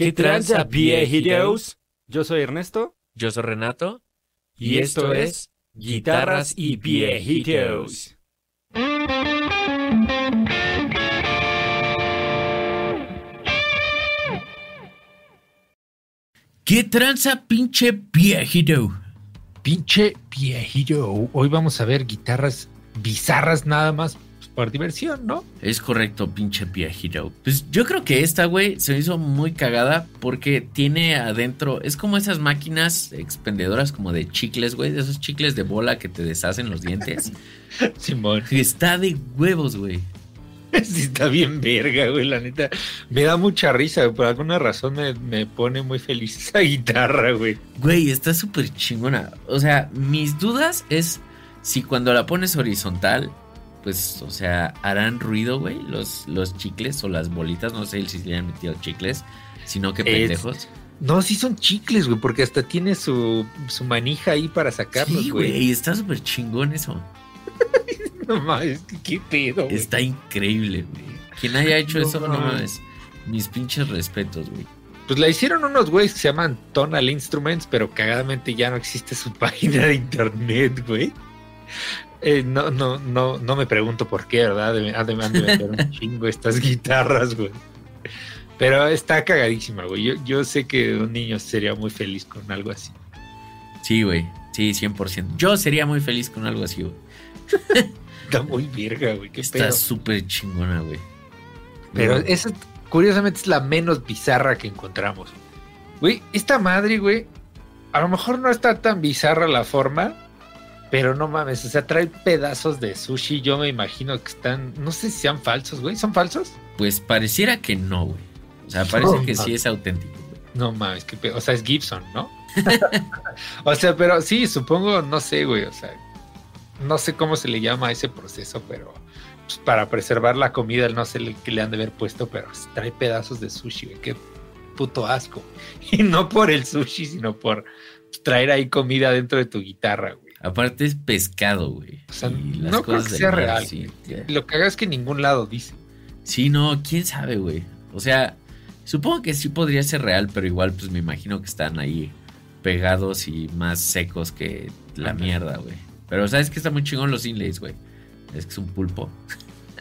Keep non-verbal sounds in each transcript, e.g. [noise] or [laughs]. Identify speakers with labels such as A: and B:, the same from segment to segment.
A: ¿Qué tranza, viejitos? Yo soy Ernesto
B: Yo soy Renato.
A: y esto es Guitarras y Viejitos.
C: ¿Qué tranza, pinche viejito?
D: Pinche viejillo. Hoy vamos a ver guitarras bizarras nada más por diversión, ¿no?
C: Es correcto, pinche viejito. Pues yo creo que esta, güey, se me hizo muy cagada porque tiene adentro. Es como esas máquinas expendedoras como de chicles, güey, de esos chicles de bola que te deshacen los dientes. [laughs]
D: Simón.
C: Está de huevos, güey. [laughs]
D: Sí, está bien verga, güey, la neta. Me da mucha risa, güey, por alguna razón me, me pone muy feliz esa [laughs] guitarra, güey.
C: Güey, está súper chingona. O sea, mis dudas es si cuando la pones horizontal, pues, o sea, harán ruido, güey, los, los chicles o las bolitas. No sé si le han metido chicles, sino que
D: Es-
C: pendejos.
D: No, sí son chicles, güey, porque hasta tiene su, su manija ahí para sacarlos,
C: Sí,
D: güey.
C: güey, está súper chingón eso. [laughs]
D: No mames, qué pedo, güey.
C: Está increíble, güey. Quien haya hecho
D: No
C: eso, no
D: mames.
C: Mis pinches respetos, güey.
D: Pues la hicieron unos güeyes que se llaman Tonal Instruments, pero cagadamente ya no existe su [laughs] página de internet, güey. Eh, no, no, no, no me pregunto por qué, ¿verdad? Han de, vender un [laughs] chingo estas guitarras, güey. Pero está cagadísima, güey. Yo, yo sé que un niño sería muy feliz con algo así.
C: Sí, güey. Sí, 100%. Yo sería muy feliz con algo así, güey. [laughs]
D: Está muy virga, güey. Qué
C: Está súper chingona, güey.
D: Pero
C: Güey,
D: esa, curiosamente, es la menos bizarra que encontramos. Güey, esta madre, güey, a lo mejor no está tan bizarra la forma, pero no mames, o sea, trae pedazos de sushi. Yo me imagino que están, no sé si sean falsos, güey. ¿Son falsos?
C: Pues pareciera que no, güey. O sea, parece
D: No,
C: que sí es auténtico, güey.
D: No mames, qué pedo. O sea, es Gibson, ¿no? [laughs] o sea, pero sí, supongo, no sé, güey, o sea, no sé cómo se le llama a ese proceso, pero pues, para preservar la comida, no sé le- qué le han de haber puesto, pero trae pedazos de sushi, güey, qué puto asco. [laughs] Y no por el sushi, sino por traer ahí comida dentro de tu guitarra, güey.
C: Aparte es pescado, güey.
D: O sea,
C: Y
D: no creo que sea
C: mar,
D: real,
C: Sí,
D: Lo que haga es que en ningún lado dice.
C: Sí, no, quién sabe, güey. O sea, supongo que sí podría ser real, pero igual, pues me imagino que están ahí pegados y más secos que la mierda, güey. Pero sabes que está muy chingón los inlays, güey. Es que es un pulpo.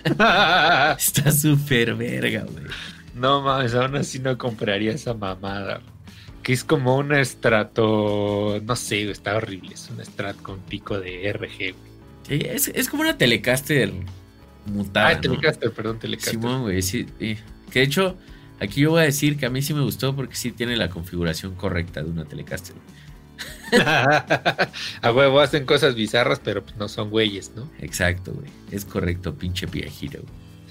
C: [laughs] Está súper verga, güey.
D: No mames, aún así no compraría esa mamada. Que es como un estrato. No sé, güey, está horrible. Es un strat con pico de RG. güey.
C: Sí, es, es como una Telecaster mutada.
D: Ah,
C: ¿no?
D: Telecaster, perdón, Telecaster.
C: Simón, güey, sí, sí. Que de hecho, aquí yo voy a decir que a mí sí me gustó porque sí tiene la configuración correcta de una Telecaster. [laughs]
D: a huevo hacen cosas bizarras, pero pues no son güeyes, ¿no?
C: Exacto, güey. Es correcto, pinche viejito.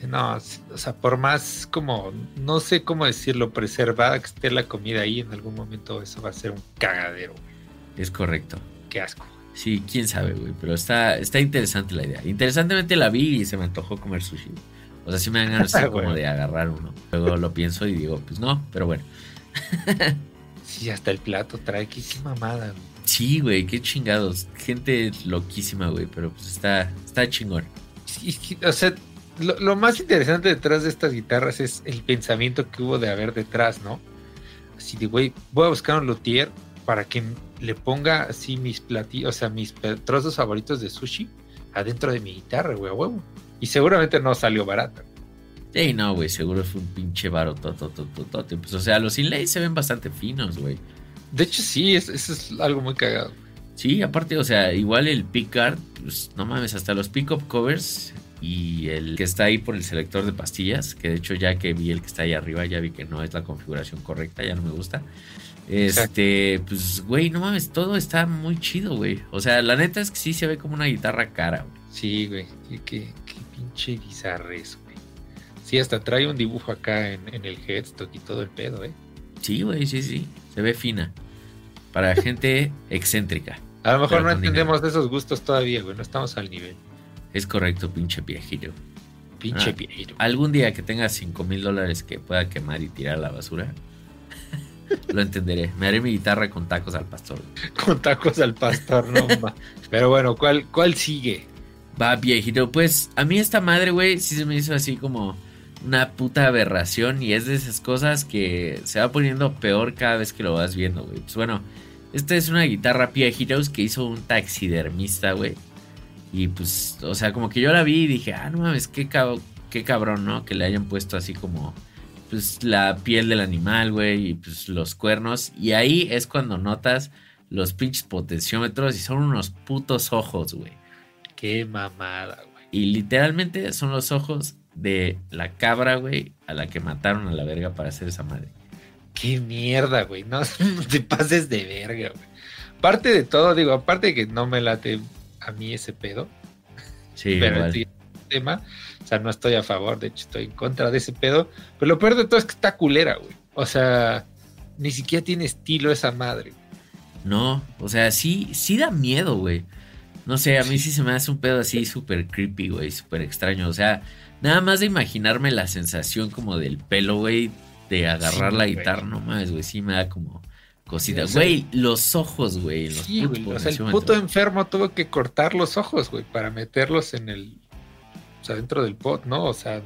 D: No, o sea, por más como, no sé cómo decirlo, preservada que esté la comida ahí, en algún momento eso va a ser un cagadero. güey.
C: Es correcto.
D: Qué asco.
C: Sí, quién sabe, güey. Pero está, está interesante la idea. Interesantemente la vi y se me antojó comer sushi. O sea, sí me dan ganas [laughs] así como
D: Bueno.
C: de agarrar uno. Luego lo pienso y digo, pues no, pero bueno. [laughs]
D: Sí, hasta el plato trae, qué, qué mamada. güey.
C: Sí, güey, qué chingados. Gente loquísima, güey. Pero pues está, está chingón.
D: Sí, o sea, lo, lo más interesante detrás de estas guitarras es el pensamiento que hubo de haber detrás, ¿no? Así de, güey, voy a buscar un luthier para que le ponga así mis platillos, o sea, mis trozos favoritos de sushi adentro de mi guitarra, güey, a huevo. Y seguramente no salió barata.
C: Sí, no, güey, seguro fue un pinche baro tototototote. Pues, o sea, los inlays se ven bastante finos, güey.
D: De hecho, sí, es- eso es algo muy cagado.
C: Sí, aparte, o sea, igual el pickguard, pues no mames, hasta los pick-up covers y el que está ahí por el selector de pastillas, que de hecho ya que vi el que está ahí arriba, ya vi que no es la configuración correcta, ya no me gusta. Este, pues, güey, no mames, todo está muy chido, güey. O sea, la neta es que sí se ve como una guitarra cara, güey.
D: Sí, güey, qué, qué pinche bizarres, güey. Sí, hasta trae un dibujo acá en, en el headstock y todo el pedo, ¿eh?
C: Sí, güey, sí, sí. Se ve fina. Para gente [laughs] excéntrica.
D: A lo mejor no entendemos de esos gustos todavía, güey. No estamos al nivel.
C: Es correcto, pinche viejito.
D: Pinche
C: Ah.
D: viejito.
C: Algún día que tenga 5 mil dólares que pueda quemar y tirar a la basura, [laughs] lo entenderé. Me haré mi guitarra con tacos al pastor.
D: Con tacos al pastor, no [laughs] ma. Pero bueno, ¿cuál, cuál sigue?
C: Va, viejito. Pues a mí esta madre, güey, sí se me hizo así como una puta aberración y es de esas cosas que se va poniendo peor cada vez que lo vas viendo, güey. Pues bueno, esta es una guitarra Pia Heroes que hizo un taxidermista, güey. Y pues, o sea, como que yo la vi y dije, ah, no mames, qué, qué cabrón, ¿no? Que le hayan puesto así como, pues, la piel del animal, güey, y pues los cuernos. Y ahí es cuando notas los pinches potenciómetros y son unos putos ojos, güey.
D: Qué mamada, güey.
C: Y literalmente son los ojos de la cabra, güey, a la que mataron a la verga para hacer esa madre.
D: Qué mierda, güey. No, [laughs] te pases de verga, güey. Aparte de todo, digo, aparte de que no me late a mí ese pedo.
C: Sí,
D: pero el tema, o sea, no estoy a favor, de hecho estoy en contra de ese pedo. Pero lo peor de todo es que está culera, güey. O sea, ni siquiera tiene estilo esa madre.
C: No, o sea, sí, sí da miedo, güey. No sé, a mí sí se me hace un pedo así súper creepy, güey, súper extraño. O sea, nada más de imaginarme la sensación como del pelo, güey, de agarrar la guitarra, no mames, güey, sí me da como cosita. güey, los ojos, güey.
D: sí, güey, o sea, el puto enfermo tuvo que cortar los ojos, güey, para meterlos en el, o sea, dentro del pot, ¿no? O sea,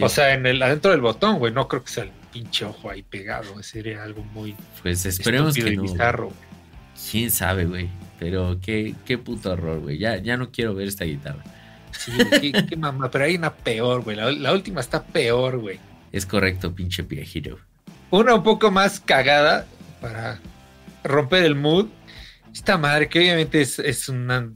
D: o sea, en el, adentro del botón, güey, no creo que sea el pinche ojo ahí pegado, sería algo muy...
C: Pues esperemos que no.
D: Bizarro,
C: Quién sabe, güey. Pero qué, qué puto horror, güey. Ya, ya no quiero ver esta guitarra.
D: Sí, qué, mamá. Pero hay una peor, güey. La, última está peor, güey.
C: Es correcto, pinche Piajiro.
D: Una un poco más cagada para romper el mood. Esta madre, que obviamente es, es una,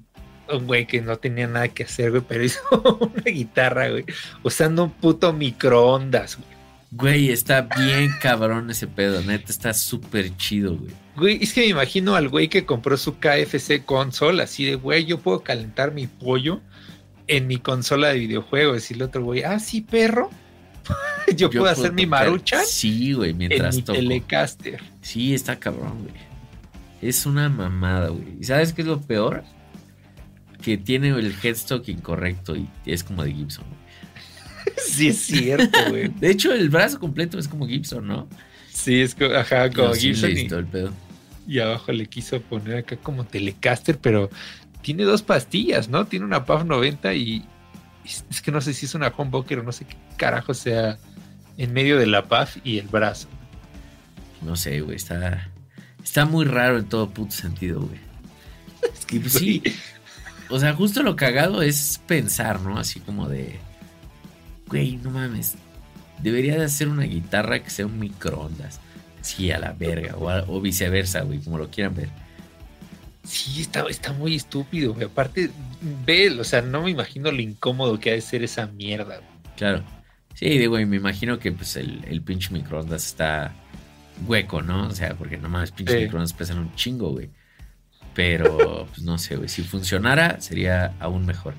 D: un güey que no tenía nada que hacer, güey, pero [laughs] hizo una guitarra, güey, usando un puto microondas, güey.
C: Güey, está bien cabrón ese pedo, neta, está súper chido, güey.
D: Güey, es que me imagino al güey que compró su KFC console, así de, güey, yo puedo calentar mi pollo en mi consola de videojuegos. Y el otro güey, ah, sí, perro. [laughs] yo, puedo hacer mi marucha.
C: Sí, güey, mientras
D: en mi Telecaster.
C: Sí, está cabrón, güey. Es una mamada, güey. ¿Y sabes qué es lo peor? Que tiene el headstock incorrecto y es como de Gibson, güey. [laughs]
D: sí, es cierto, güey.
C: De hecho, el brazo completo es como Gibson, ¿no?
D: Sí, es como, ajá, como Gibson.
C: y, el pedo.
D: y abajo le quiso poner acá como Telecaster, pero tiene dos pastillas, ¿no? Tiene una PAF 90 y es que no sé si es una humbucker o no sé qué carajo sea en medio de la PAF y el brazo.
C: No sé, güey, está, está muy raro en todo puto sentido, güey. Es que pues, sí. [laughs] O sea, justo lo cagado es pensar, ¿no? Así como de güey, no mames, debería de hacer una guitarra que sea un microondas. Sí, a la verga, o, viceversa, güey, como lo quieran ver.
D: Sí, está, está muy estúpido, güey. Aparte, ve, o sea, no me imagino lo incómodo que ha de ser esa mierda. Güey.
C: Claro. Sí, digo, y me imagino que pues el, el pinche microondas está hueco, ¿no? O sea, porque nomás pinche microondas pesan un chingo, güey. Pero, [laughs] pues no sé, güey. Si funcionara, sería aún mejor.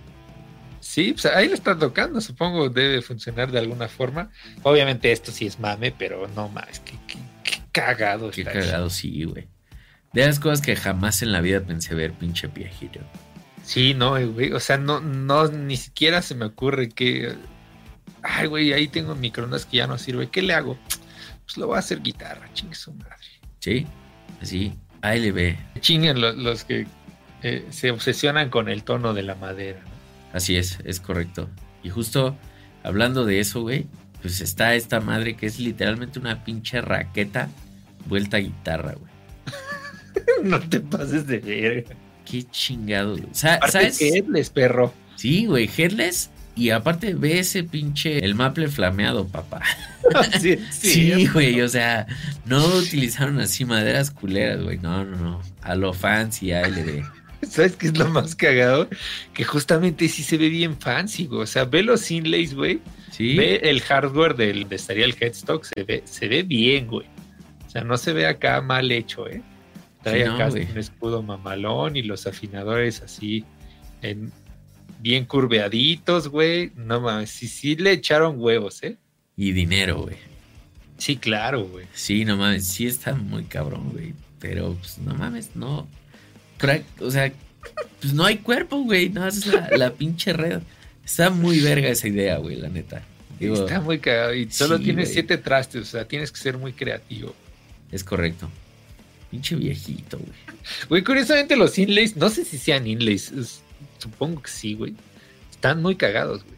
D: Sí, pues ahí lo están tocando, supongo debe funcionar de alguna forma. Obviamente esto sí es mame, pero no más, qué, cagado.
C: Qué cagado, sí, güey. De las cosas que jamás en la vida pensé ver, pinche viejito.
D: Sí, no, güey, o sea, no, no, ni siquiera se me ocurre que, ay, güey, ahí tengo microondas que ya no sirve, ¿qué le hago? Pues lo voy a hacer guitarra, chingue su madre.
C: Sí, así, ahí le ve.
D: Chinguen los, que eh, se obsesionan con el tono de la madera.
C: Así es, es correcto. Y justo hablando de eso, güey, pues está esta madre que es literalmente una pinche raqueta vuelta a guitarra, güey. [laughs]
D: no te pases de verga.
C: Qué chingado, güey.
D: ¿Sabes? Headless, perro.
C: Sí, güey, headless. Y aparte ve ese pinche, el maple flameado, papá. [laughs] [laughs]
D: sí,
C: sí, güey, o sea, no utilizaron así maderas culeras, güey. No, no, no. A lo fancy, ALD.
D: ¿Sabes qué es lo más cagado? Que justamente sí se ve bien fancy, güey. O sea, ve los inlays, güey.
C: Sí.
D: Ve el hardware del, de estaría el headstock, se ve, se ve bien, güey. O sea, no se ve acá mal hecho, ¿eh? Trae acá un escudo mamalón y los afinadores así en, bien curveaditos, güey. No mames, sí, sí le echaron huevos, ¿eh?
C: Y dinero, güey.
D: Sí, claro, güey.
C: Sí, no mames, sí está muy cabrón, güey. Pero, pues, no mames, no o sea, pues no hay cuerpo, güey, no es la, pinche red. Está muy verga esa idea, güey, la neta.
D: Está muy cagado y solo tienes siete trastes, o sea, tienes que ser muy creativo.
C: Es correcto. Pinche viejito, güey.
D: Güey, curiosamente los inlays, no sé si sean inlays, supongo que sí, güey. Están muy cagados, güey.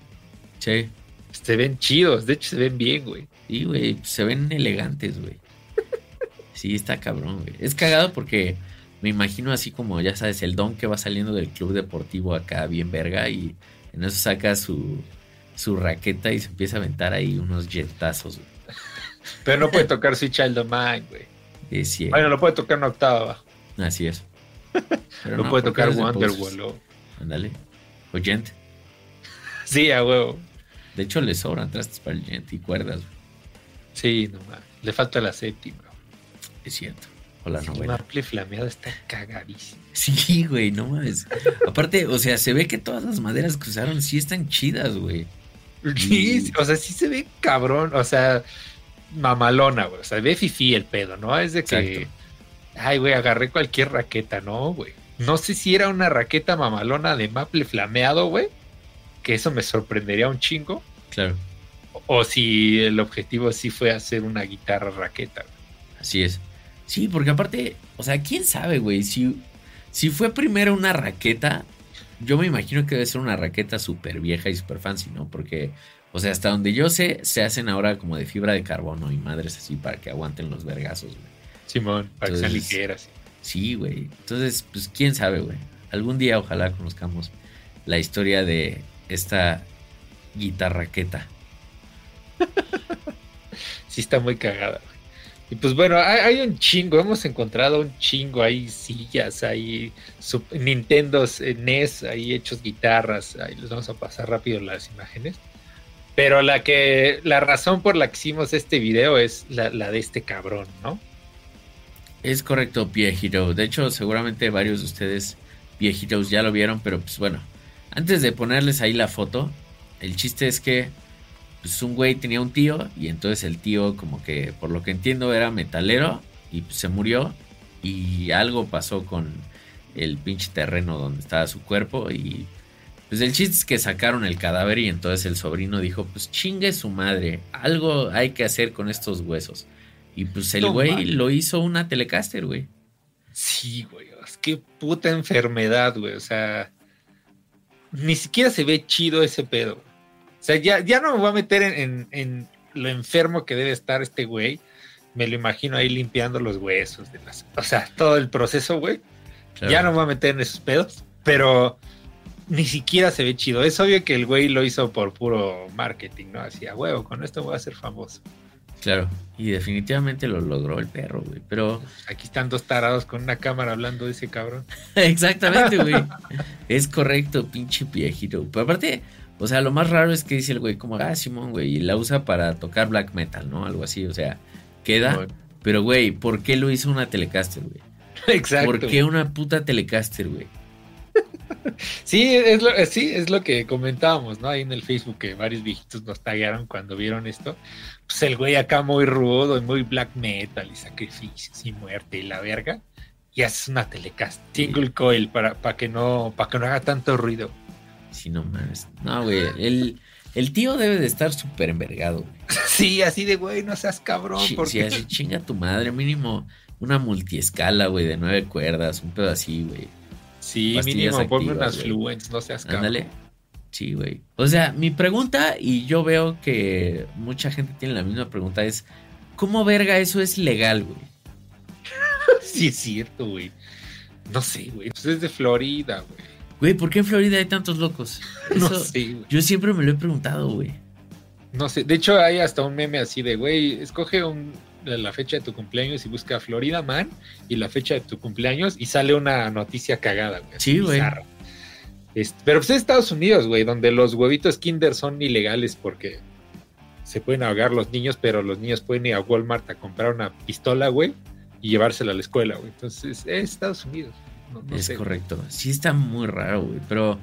C: Sí.
D: Se ven chidos, de hecho se ven bien, güey.
C: Sí, güey, se ven elegantes, güey. [laughs] Sí, está cabrón, güey. Es cagado porque me imagino así como, ya sabes, el don que va saliendo del club deportivo acá bien verga y en eso saca su, su raqueta y se empieza a aventar ahí unos jetazos, güey. [laughs]
D: Pero no puede tocar Sweet Child of Mine, güey.
C: Es.
D: Bueno, lo puede tocar una octava.
C: Así es. [laughs] Pero
D: No, puede tocar Wonderwall.
C: Ándale. O Gent. [laughs]
D: Sí, a huevo.
C: De hecho, le sobran trastes para el Gent y cuerdas, güey.
D: Sí, no. Le falta la séptima.
C: Es cierto. O la
D: Sí,
C: novela.
D: Maple flameado está cagadísimo.
C: Sí, güey, no mames. Aparte, o sea, se ve que todas las maderas que usaron sí están chidas, güey. [laughs]
D: Sí, o sea, sí se ve cabrón. O sea, mamalona, güey. O sea, ve fifi el pedo, ¿no? Es de que.
C: Exacto.
D: Ay, güey, agarré cualquier raqueta, ¿no, güey? No sé si era una raqueta mamalona de maple flameado, güey. Que eso me sorprendería un chingo.
C: Claro,
D: O si el objetivo sí fue hacer una guitarra raqueta. güey.
C: así es. Sí, porque aparte, o sea, quién sabe, güey. Si, si fue primero una raqueta, yo me imagino que debe ser una raqueta súper vieja y súper fancy, ¿no? Porque, o sea, hasta donde yo sé, se hacen ahora como de fibra de carbono y madres así para que aguanten los vergazos, güey.
D: Simón, para que sean ligeras.
C: Sí, güey. Entonces, pues quién sabe, güey. Algún día ojalá conozcamos la historia de esta guitarraqueta. [laughs]
D: Sí está muy cagada. güey. Y pues bueno, hay, hay un chingo, hemos encontrado un chingo, hay sillas, hay Nintendos, eh, NES, hay hechos guitarras, ahí les vamos a pasar rápido las imágenes. Pero la que, la razón por la que hicimos este video es la, de este cabrón, ¿no?
C: Es correcto, Pie Hero. De hecho, seguramente varios de ustedes, Heroes, ya lo vieron, pero pues bueno, antes de ponerles ahí la foto, el chiste es que pues un güey tenía un tío y entonces el tío como que por lo que entiendo era metalero y pues, se murió y algo pasó con el pinche terreno donde estaba su cuerpo y pues el chiste es que sacaron el cadáver y entonces el sobrino dijo pues chingue su madre, algo hay que hacer con estos huesos. Y pues el güey lo hizo una Telecaster, güey.
D: Sí, güey, es que puta enfermedad, güey, o sea, ni siquiera se ve chido ese pedo. O sea, ya, ya no me voy a meter en, en- en lo enfermo que debe estar este güey. Me lo imagino ahí limpiando los huesos de las. O sea, todo el proceso, güey.
C: Claro.
D: Ya no me voy a meter en esos pedos. Pero ni siquiera se ve chido. Es obvio que el güey lo hizo por puro marketing, ¿no? Así a huevo, con esto voy a ser famoso.
C: Claro. Y definitivamente lo logró el perro, güey. Pero
D: Aquí están dos tarados con una cámara hablando de ese cabrón. [laughs]
C: exactamente, güey. es correcto, pinche viejito. Pero aparte, o sea, lo más raro es que dice el güey como, ah, Simón, güey, y la usa para tocar black metal, ¿no? Algo así, o sea, queda.
D: Bueno,
C: Pero, güey, ¿por qué lo hizo una Telecaster, güey? [laughs]
D: Exacto.
C: ¿Por qué una puta Telecaster, güey? [laughs]
D: Sí, es lo, eh, sí, es lo que comentábamos, ¿no? Ahí en el Facebook que varios viejitos nos taguearon cuando vieron esto. Pues el güey acá muy rudo y muy black metal y sacrificios y muerte y la verga. Y haces una telecast, single coil para, para que no, para que no haga tanto ruido.
C: Si no mames. No, güey. El, el tío debe de estar súper envergado, güey. [laughs]
D: Sí, así de güey, no seas cabrón,
C: Chi-
D: porque
C: Si así chinga tu madre, mínimo una multiescala, güey, de nueve cuerdas, un pedo así, güey.
D: Sí, mínimo ponme unas fluents, no seas cabrón.
C: Ándale. Sí, güey. O sea, mi pregunta, y yo veo que mucha gente tiene la misma pregunta, es: ¿cómo verga eso es legal, güey? [laughs]
D: Sí, es cierto, güey. No sé, güey. Pues es de Florida, güey.
C: Güey, ¿por qué en Florida hay tantos locos? [laughs]
D: No sé, güey.
C: Yo siempre me lo he preguntado, güey.
D: No sé, de hecho hay hasta un meme así de, güey, escoge un- la fecha de tu cumpleaños y busca Florida Man y la fecha de tu cumpleaños y sale una noticia cagada, güey.
C: Sí, güey.
D: Este, pero pues es Estados Unidos, güey, donde los huevitos Kinder son ilegales porque se pueden ahogar los niños, pero los niños pueden ir a Walmart a comprar una pistola, güey, y llevársela a la escuela, güey. Entonces es Estados Unidos. No, no
C: es
D: sé.
C: correcto. Sí está muy raro, güey. Pero,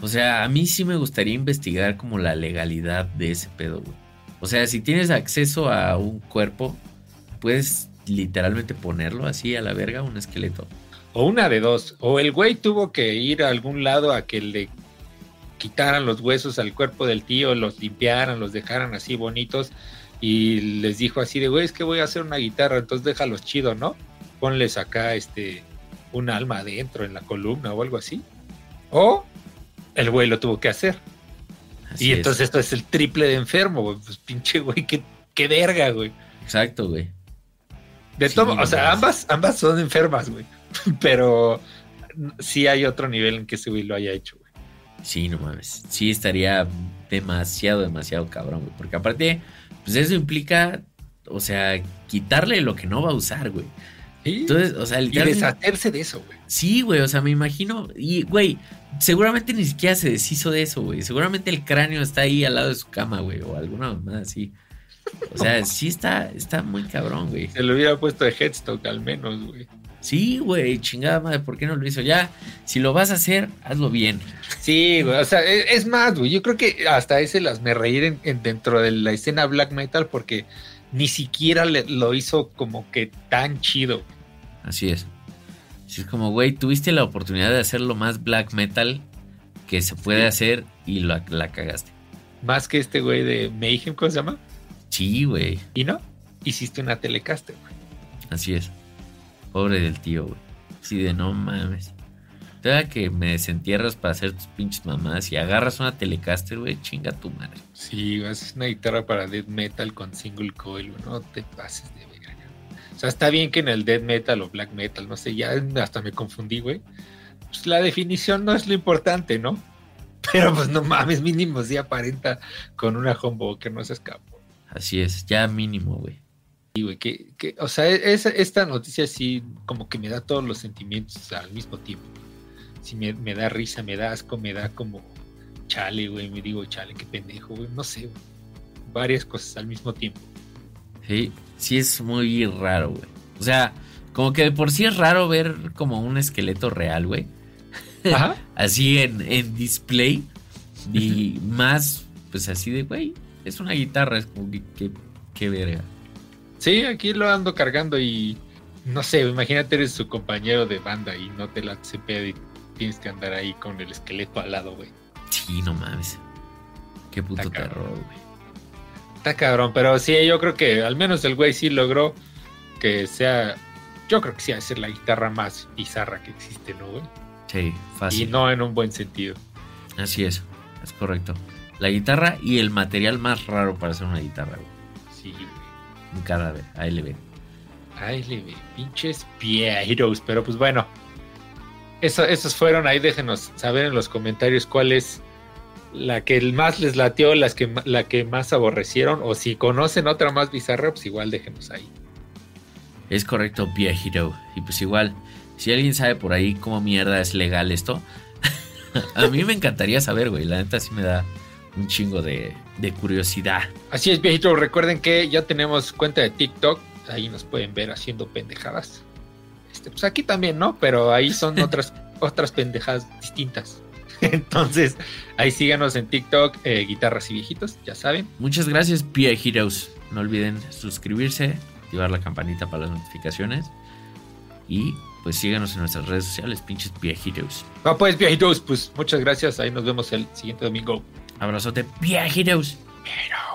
C: o sea, a mí sí me gustaría investigar como la legalidad de ese pedo, güey. O sea, si tienes acceso a un cuerpo, puedes literalmente ponerlo así a la verga, un esqueleto.
D: O una de dos. O el güey tuvo que ir a algún lado a que le quitaran los huesos al cuerpo del tío, los limpiaran, los dejaran así bonitos. Y les dijo así de, güey, es que voy a hacer una guitarra, entonces déjalos chido, ¿no? Ponles acá este un alma adentro en la columna o algo así. O el güey lo tuvo que hacer.
C: Así
D: y
C: es.
D: entonces esto es el triple de enfermo, güey. Pues pinche, güey, qué, qué verga, güey.
C: Exacto, güey.
D: De
C: Sí,
D: todo, o sea, ambas, ambas son enfermas, güey. [laughs] Pero sí hay otro nivel en que ese güey lo haya hecho, güey.
C: Sí, no mames. Sí estaría demasiado, demasiado cabrón, güey. Porque aparte, pues eso implica, o sea, quitarle lo que no va a usar, güey. Entonces, o sea,
D: y deshacerse de eso, güey.
C: Sí, güey, o sea, me imagino. Y, güey, seguramente ni siquiera se deshizo de eso, güey. Seguramente el cráneo está ahí al lado de su cama, güey, o alguna mamada así. O sea, sí está, está muy cabrón, güey.
D: Se lo hubiera puesto de headstock al menos, güey.
C: Sí, güey, chingada madre, ¿por qué no lo hizo? Ya, si lo vas a hacer, hazlo bien.
D: Sí, güey. O sea, e- es más, güey. Yo creo que hasta ese las me reír en, en- dentro de la escena black metal porque ni siquiera le- lo hizo como que tan chido.
C: Así es. Sí, es como, güey, tuviste la oportunidad de hacer lo más black metal que se puede
D: Sí.
C: hacer y la, la cagaste.
D: Más que este güey de Mayhem, ¿cómo se llama?
C: Sí, güey,
D: Y no, hiciste una telecaster, güey.
C: así es. Pobre del tío, güey. Sí, de no mames. Todavía que me desentierras para hacer tus pinches mamadas y agarras una telecaster, güey, chinga tu madre.
D: Sí, güey, es una guitarra para death metal con single coil, güey. No te pases de verga. O sea, está bien que en el death metal o black metal, no sé, ya hasta me confundí, güey. Pues la definición no es lo importante, ¿no? [laughs] Pero pues no mames, mínimo sí aparenta con una humbucker, no se escapó.
C: Así es, ya mínimo, güey.
D: Sí, güey, que, que, o sea, es- esta noticia sí como que me da todos los sentimientos al mismo tiempo. Sí, me, me da risa, me da asco, me da como chale, güey, me digo chale, qué pendejo, güey, no sé, güey. Varias cosas al mismo tiempo.
C: Sí, sí es muy raro, güey. O sea, como que de por sí es raro ver como un esqueleto real, güey.
D: Ajá. [laughs]
C: así en, en display y más pues así de güey es una guitarra es como que que- qué verga
D: Sí, aquí lo ando cargando y no sé, imagínate eres su compañero de banda y no te la se pedo y tienes que andar ahí con el esqueleto al lado, güey.
C: sí no mames qué puto
D: Está
C: terror güey
D: Está cabrón, pero sí, yo creo que al menos el güey sí logró que sea, yo creo que sí va a ser la guitarra más bizarra que existe, ¿no, güey?
C: sí
D: Y
C: fácil
D: no en un buen sentido.
C: así es es correcto la guitarra y el material más raro para hacer una guitarra güey
D: Sí, güey.
C: un cadáver le
D: ve, pinches Heroes, pero pues bueno. Eso, esos fueron, ahí déjenos saber en los comentarios cuál es la que más les latió, las que, la que más aborrecieron, o si conocen otra más bizarra, pues igual déjenos ahí.
C: es correcto Hero y pues igual si alguien sabe por ahí cómo mierda es legal esto [laughs] a mí me encantaría saber güey la neta sí me da un chingo de, de curiosidad
D: Así es, viejitos, recuerden que ya tenemos cuenta de TikTok, ahí nos pueden ver haciendo pendejadas. Este, pues aquí también, ¿no? Pero ahí son [laughs] otras, otras pendejadas distintas. Entonces, ahí síganos en TikTok, eh, guitarras y viejitos, ya saben.
C: Muchas gracias, Heroes. No olviden suscribirse, activar la campanita para las notificaciones. Y pues síganos en nuestras redes sociales, pinches Heroes.
D: Va pues, viejitos, pues muchas gracias, ahí nos vemos el siguiente domingo.
C: Abrazote.
D: Pero